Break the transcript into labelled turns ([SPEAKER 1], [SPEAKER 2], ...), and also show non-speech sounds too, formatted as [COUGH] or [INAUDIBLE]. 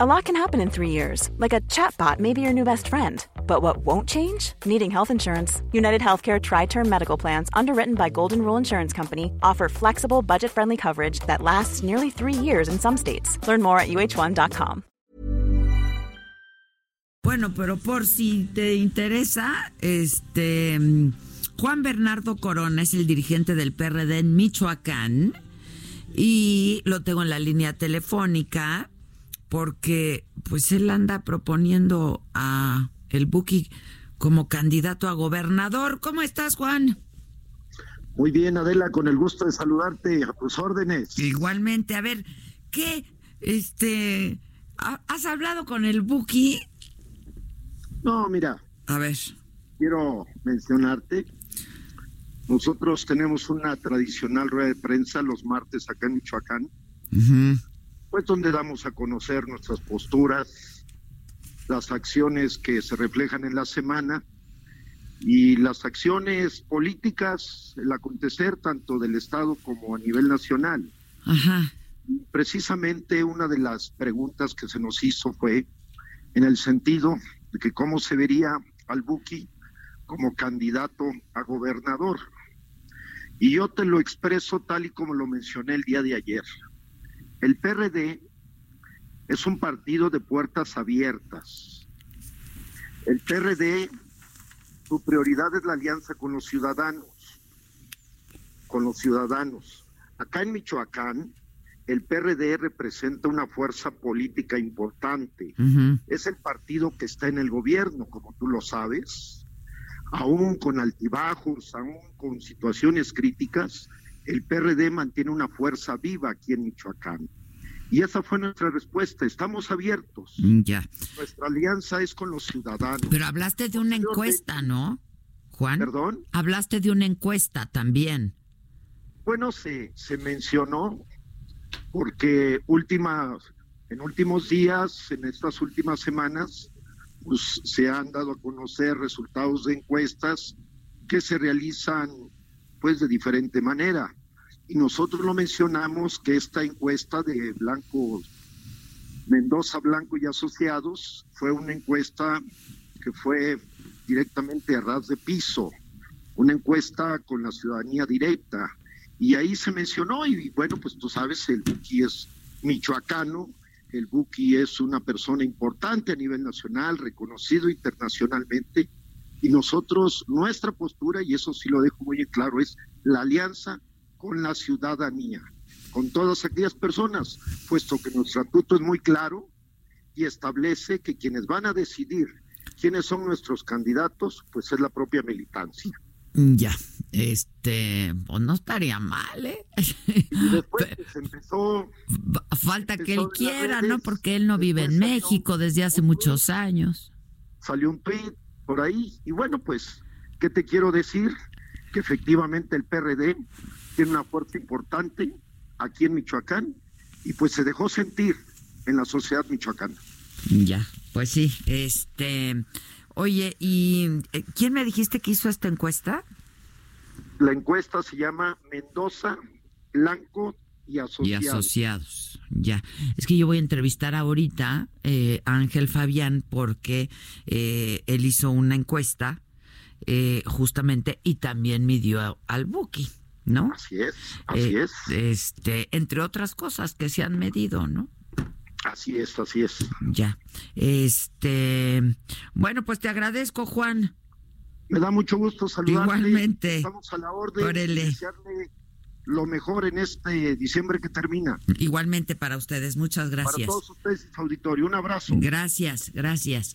[SPEAKER 1] A lot can happen in three years, like a chatbot may be your new best friend. But what won't change? Needing health insurance. United Healthcare Tri Term Medical Plans, underwritten by Golden Rule Insurance Company, offer flexible, budget friendly coverage that lasts nearly three years in some states. Learn more at uh1.com.
[SPEAKER 2] Bueno, pero por si te interesa, este. Juan Bernardo Corona es el dirigente del PRD en Michoacán y lo tengo en la línea telefónica porque pues él anda proponiendo a el Buki como candidato a gobernador. ¿Cómo estás, Juan?
[SPEAKER 3] Muy bien, Adela, con el gusto de saludarte a tus órdenes.
[SPEAKER 2] Igualmente, a ver, ¿qué este has hablado con el Buki?
[SPEAKER 3] No, mira.
[SPEAKER 2] A ver.
[SPEAKER 3] Quiero mencionarte nosotros tenemos una tradicional rueda de prensa los martes acá en Michoacán, pues donde damos a conocer nuestras posturas, las acciones que se reflejan en la semana y las acciones políticas, el acontecer tanto del Estado como a nivel nacional. Precisamente una de las preguntas que se nos hizo fue en el sentido de que cómo se vería al Buki como candidato a gobernador. Y yo te lo expreso tal y como lo mencioné el día de ayer. El PRD es un partido de puertas abiertas. El PRD, su prioridad es la alianza con los ciudadanos, con los ciudadanos. Acá en Michoacán, el PRD representa una fuerza política importante. Es el partido que está en el gobierno, como tú lo sabes aún con altibajos, aún con situaciones críticas, el PRD mantiene una fuerza viva aquí en Michoacán. Y esa fue nuestra respuesta. Estamos abiertos.
[SPEAKER 2] Mm, ya.
[SPEAKER 3] Nuestra alianza es con los ciudadanos.
[SPEAKER 2] Pero hablaste de una encuesta, ¿no, Juan?
[SPEAKER 3] ¿Perdón?
[SPEAKER 2] Hablaste de una encuesta también.
[SPEAKER 3] Bueno, se, se mencionó porque últimas, en últimos días, en estas últimas semanas, pues, se han dado a conocer resultados de encuestas que se realizan pues de diferente manera. Y nosotros lo mencionamos que esta encuesta de Blanco, Mendoza Blanco y Asociados fue una encuesta que fue directamente a ras de piso, una encuesta con la ciudadanía directa. Y ahí se mencionó, y bueno, pues tú sabes, el Buki es michoacano, el Buki es una persona importante a nivel nacional, reconocido internacionalmente, y nosotros, nuestra postura, y eso sí lo dejo muy claro, es la alianza con la ciudadanía, con todas aquellas personas, puesto que nuestro estatuto es muy claro y establece que quienes van a decidir quiénes son nuestros candidatos, pues es la propia militancia.
[SPEAKER 2] Ya, este, pues no estaría mal, ¿eh?
[SPEAKER 3] Y después [LAUGHS] empezó.
[SPEAKER 2] Falta que él quiera, ¿no? Porque él no vive en México desde hace muchos años.
[SPEAKER 3] Salió un tweet por ahí, y bueno, pues, ¿qué te quiero decir? Que efectivamente el PRD tiene una fuerza importante aquí en Michoacán, y pues se dejó sentir en la sociedad michoacana.
[SPEAKER 2] Ya, pues sí, este. Oye, ¿y eh, quién me dijiste que hizo esta encuesta?
[SPEAKER 3] La encuesta se llama Mendoza, Blanco y Asociados.
[SPEAKER 2] Y asociados, ya. Es que yo voy a entrevistar ahorita eh, a Ángel Fabián porque eh, él hizo una encuesta justamente y también midió al Buki, ¿no?
[SPEAKER 3] Así es, así es.
[SPEAKER 2] Este, entre otras cosas que se han medido, ¿no?
[SPEAKER 3] Así es, así es.
[SPEAKER 2] Ya. Este, bueno, pues te agradezco, Juan.
[SPEAKER 3] Me da mucho gusto saludarle.
[SPEAKER 2] Igualmente.
[SPEAKER 3] Estamos a la orden de desearle lo mejor en este diciembre que termina.
[SPEAKER 2] Igualmente para ustedes, muchas gracias.
[SPEAKER 3] Para todos ustedes, auditorio, un abrazo.
[SPEAKER 2] Gracias, gracias.